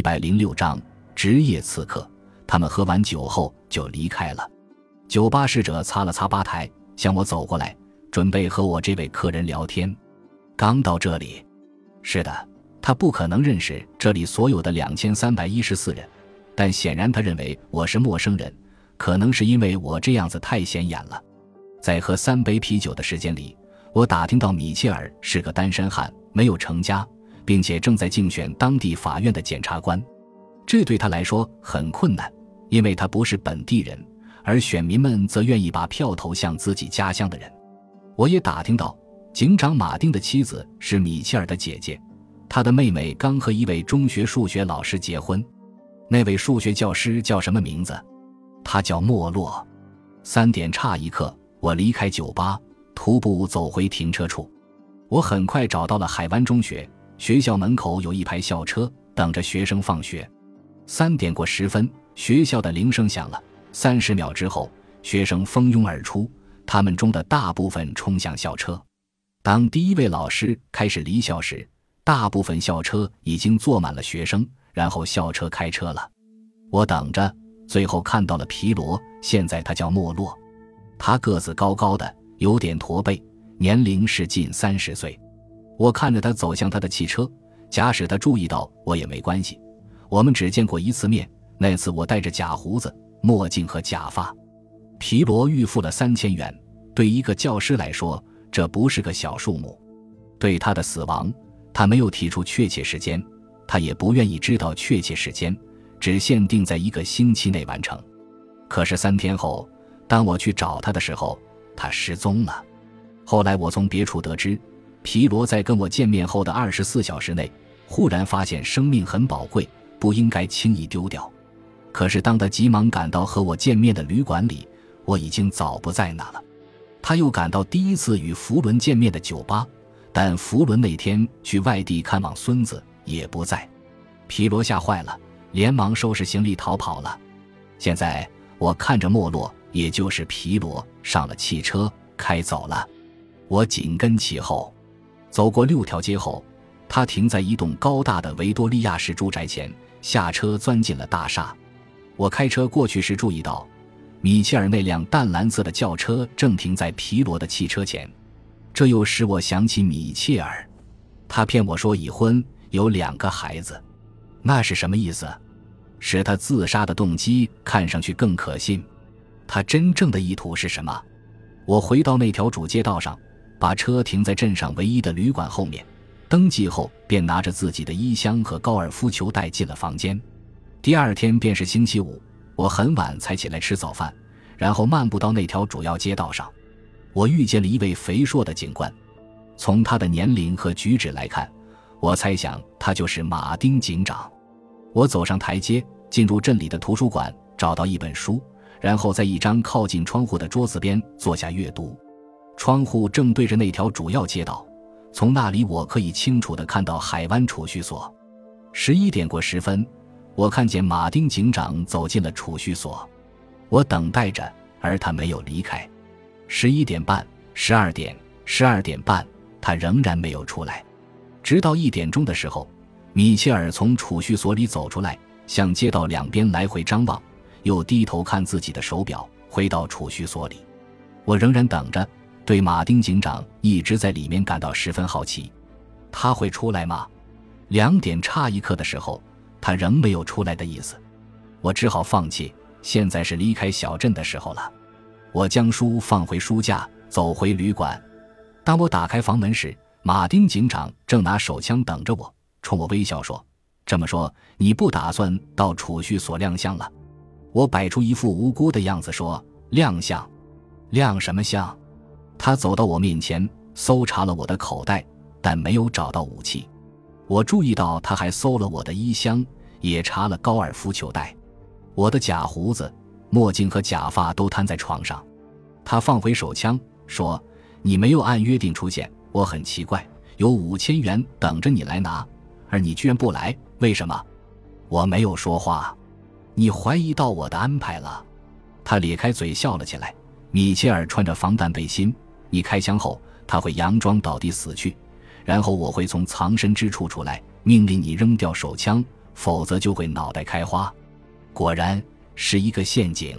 一百零六章职业刺客。他们喝完酒后就离开了。酒吧侍者擦了擦吧台，向我走过来，准备和我这位客人聊天。刚到这里，是的，他不可能认识这里所有的两千三百一十四人，但显然他认为我是陌生人，可能是因为我这样子太显眼了。在喝三杯啤酒的时间里，我打听到米切尔是个单身汉，没有成家，并且正在竞选当地法院的检察官。这对他来说很困难，因为他不是本地人，而选民们则愿意把票投向自己家乡的人。我也打听到，警长马丁的妻子是米切尔的姐姐，他的妹妹刚和一位中学数学老师结婚。那位数学教师叫什么名字？他叫莫洛。三点差一刻。我离开酒吧，徒步走回停车处。我很快找到了海湾中学，学校门口有一排校车等着学生放学。三点过十分，学校的铃声响了。三十秒之后，学生蜂拥而出，他们中的大部分冲向校车。当第一位老师开始离校时，大部分校车已经坐满了学生，然后校车开车了。我等着，最后看到了皮罗，现在他叫莫洛。他个子高高的，有点驼背，年龄是近三十岁。我看着他走向他的汽车，假使他注意到我也没关系。我们只见过一次面，那次我戴着假胡子、墨镜和假发。皮罗预付了三千元，对一个教师来说，这不是个小数目。对他的死亡，他没有提出确切时间，他也不愿意知道确切时间，只限定在一个星期内完成。可是三天后。当我去找他的时候，他失踪了。后来我从别处得知，皮罗在跟我见面后的二十四小时内，忽然发现生命很宝贵，不应该轻易丢掉。可是当他急忙赶到和我见面的旅馆里，我已经早不在那了。他又赶到第一次与福伦见面的酒吧，但福伦那天去外地看望孙子，也不在。皮罗吓坏了，连忙收拾行李逃跑了。现在我看着没落。也就是皮罗上了汽车开走了，我紧跟其后，走过六条街后，他停在一栋高大的维多利亚式住宅前，下车钻进了大厦。我开车过去时注意到，米切尔那辆淡蓝色的轿车正停在皮罗的汽车前，这又使我想起米切尔，他骗我说已婚有两个孩子，那是什么意思？使他自杀的动机看上去更可信。他真正的意图是什么？我回到那条主街道上，把车停在镇上唯一的旅馆后面，登记后便拿着自己的衣箱和高尔夫球带进了房间。第二天便是星期五，我很晚才起来吃早饭，然后漫步到那条主要街道上。我遇见了一位肥硕的警官，从他的年龄和举止来看，我猜想他就是马丁警长。我走上台阶，进入镇里的图书馆，找到一本书。然后在一张靠近窗户的桌子边坐下阅读，窗户正对着那条主要街道，从那里我可以清楚地看到海湾储蓄所。十一点过十分，我看见马丁警长走进了储蓄所，我等待着，而他没有离开。十一点半、十二点、十二点半，他仍然没有出来，直到一点钟的时候，米切尔从储蓄所里走出来，向街道两边来回张望。又低头看自己的手表，回到储蓄所里。我仍然等着，对马丁警长一直在里面感到十分好奇。他会出来吗？两点差一刻的时候，他仍没有出来的意思。我只好放弃。现在是离开小镇的时候了。我将书放回书架，走回旅馆。当我打开房门时，马丁警长正拿手枪等着我，冲我微笑说：“这么说，你不打算到储蓄所亮相了？”我摆出一副无辜的样子说：“亮相，亮什么相？”他走到我面前，搜查了我的口袋，但没有找到武器。我注意到他还搜了我的衣箱，也查了高尔夫球袋。我的假胡子、墨镜和假发都摊在床上。他放回手枪，说：“你没有按约定出现，我很奇怪。有五千元等着你来拿，而你居然不来，为什么？”我没有说话。你怀疑到我的安排了，他咧开嘴笑了起来。米切尔穿着防弹背心，你开枪后他会佯装倒地死去，然后我会从藏身之处出来，命令你扔掉手枪，否则就会脑袋开花。果然是一个陷阱。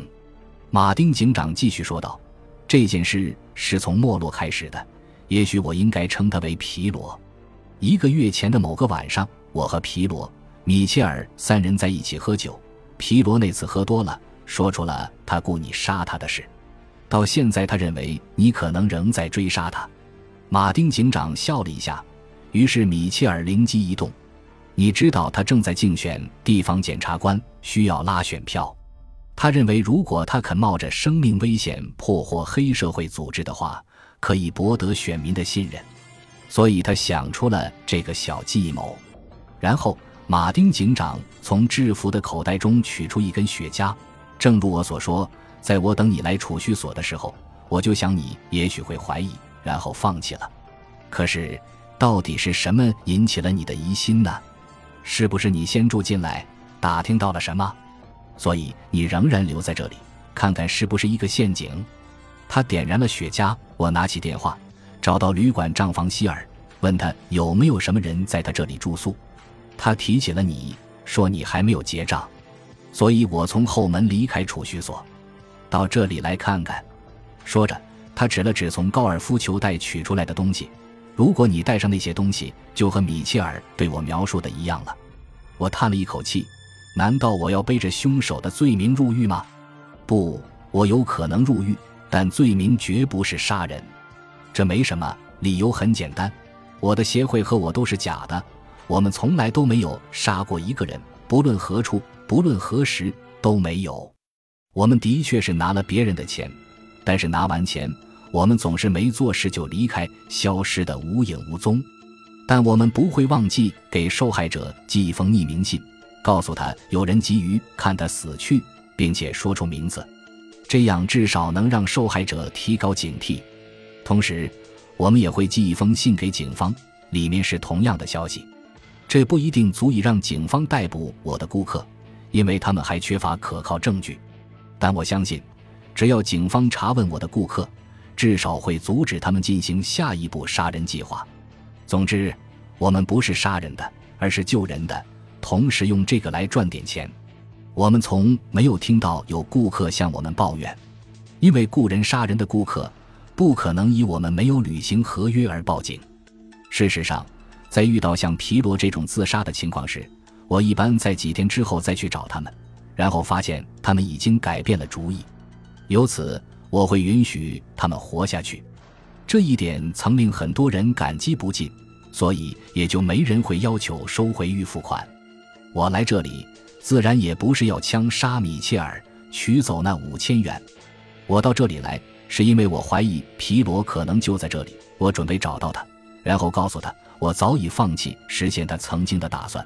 马丁警长继续说道：“这件事是从没落开始的，也许我应该称它为皮罗。一个月前的某个晚上，我和皮罗、米切尔三人在一起喝酒。皮罗那次喝多了，说出了他雇你杀他的事。到现在，他认为你可能仍在追杀他。”马丁警长笑了一下，于是米切尔灵机一动。你知道他正在竞选地方检察官，需要拉选票。他认为，如果他肯冒着生命危险破获黑社会组织的话，可以博得选民的信任。所以他想出了这个小计谋。然后，马丁警长从制服的口袋中取出一根雪茄。正如我所说，在我等你来储蓄所的时候，我就想你也许会怀疑，然后放弃了。可是，到底是什么引起了你的疑心呢？是不是你先住进来，打听到了什么，所以你仍然留在这里，看看是不是一个陷阱？他点燃了雪茄，我拿起电话，找到旅馆账房希尔，问他有没有什么人在他这里住宿。他提起了你，说你还没有结账，所以我从后门离开储蓄所，到这里来看看。说着，他指了指从高尔夫球袋取出来的东西。如果你带上那些东西，就和米切尔对我描述的一样了。我叹了一口气，难道我要背着凶手的罪名入狱吗？不，我有可能入狱，但罪名绝不是杀人。这没什么，理由很简单，我的协会和我都是假的，我们从来都没有杀过一个人，不论何处，不论何时都没有。我们的确是拿了别人的钱，但是拿完钱。我们总是没做事就离开，消失的无影无踪。但我们不会忘记给受害者寄一封匿名信，告诉他有人急于看他死去，并且说出名字，这样至少能让受害者提高警惕。同时，我们也会寄一封信给警方，里面是同样的消息。这不一定足以让警方逮捕我的顾客，因为他们还缺乏可靠证据。但我相信，只要警方查问我的顾客。至少会阻止他们进行下一步杀人计划。总之，我们不是杀人的，而是救人的，同时用这个来赚点钱。我们从没有听到有顾客向我们抱怨，因为雇人杀人的顾客不可能以我们没有履行合约而报警。事实上，在遇到像皮罗这种自杀的情况时，我一般在几天之后再去找他们，然后发现他们已经改变了主意，由此。我会允许他们活下去，这一点曾令很多人感激不尽，所以也就没人会要求收回预付款。我来这里自然也不是要枪杀米切尔，取走那五千元。我到这里来是因为我怀疑皮罗可能就在这里，我准备找到他，然后告诉他我早已放弃实现他曾经的打算。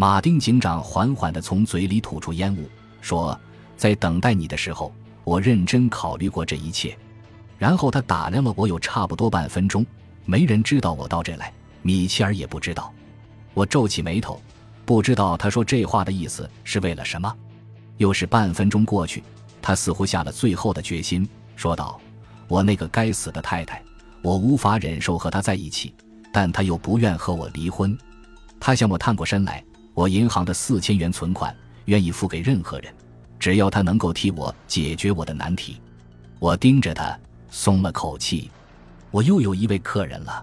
马丁警长缓缓地从嘴里吐出烟雾，说：“在等待你的时候。”我认真考虑过这一切，然后他打量了我有差不多半分钟。没人知道我到这来，米切尔也不知道。我皱起眉头，不知道他说这话的意思是为了什么。又是半分钟过去，他似乎下了最后的决心，说道：“我那个该死的太太，我无法忍受和她在一起，但她又不愿和我离婚。她向我探过身来，我银行的四千元存款，愿意付给任何人。”只要他能够替我解决我的难题，我盯着他，松了口气。我又有一位客人了。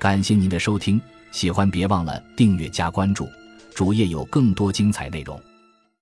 感谢您的收听，喜欢别忘了订阅加关注，主页有更多精彩内容。